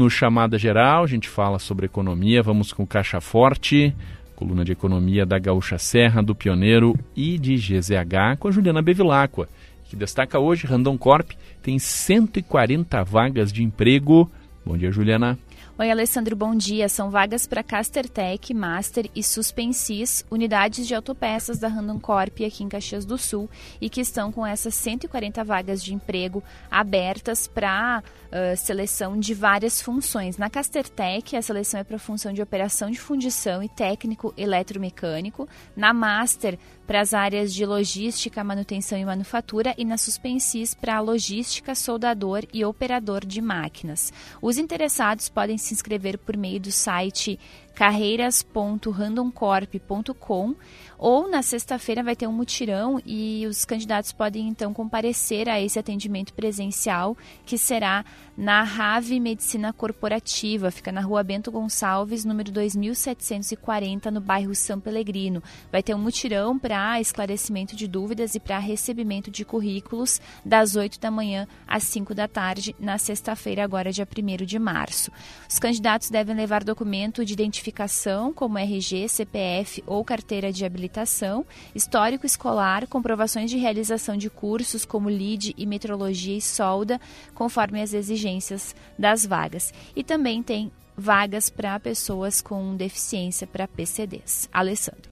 No Chamada Geral, a gente fala sobre economia, vamos com Caixa Forte, coluna de economia da Gaúcha Serra, do Pioneiro e de GZH, com a Juliana Bevilacqua, que destaca hoje, Randon Corp tem 140 vagas de emprego. Bom dia, Juliana. Oi, Alessandro, bom dia. São vagas para Castertech, Master e Suspensis, unidades de autopeças da Randon Corp aqui em Caxias do Sul e que estão com essas 140 vagas de emprego abertas para uh, seleção de várias funções. Na Castertech, a seleção é para função de operação de fundição e técnico eletromecânico. Na Master, para as áreas de logística, manutenção e manufatura e na Suspensis para logística, soldador e operador de máquinas. Os interessados podem se inscrever por meio do site carreiras.randomcorp.com ou na sexta-feira vai ter um mutirão e os candidatos podem então comparecer a esse atendimento presencial que será na Rave Medicina Corporativa, fica na Rua Bento Gonçalves, número 2740, no bairro São Pelegrino. Vai ter um mutirão para esclarecimento de dúvidas e para recebimento de currículos das 8 da manhã às 5 da tarde na sexta-feira, agora dia 1 de março. Os candidatos devem levar documento de identificação identificação, como RG, CPF ou carteira de habilitação, histórico escolar, comprovações de realização de cursos como LID e metrologia e solda, conforme as exigências das vagas. E também tem vagas para pessoas com deficiência para PCDs. Alessandro.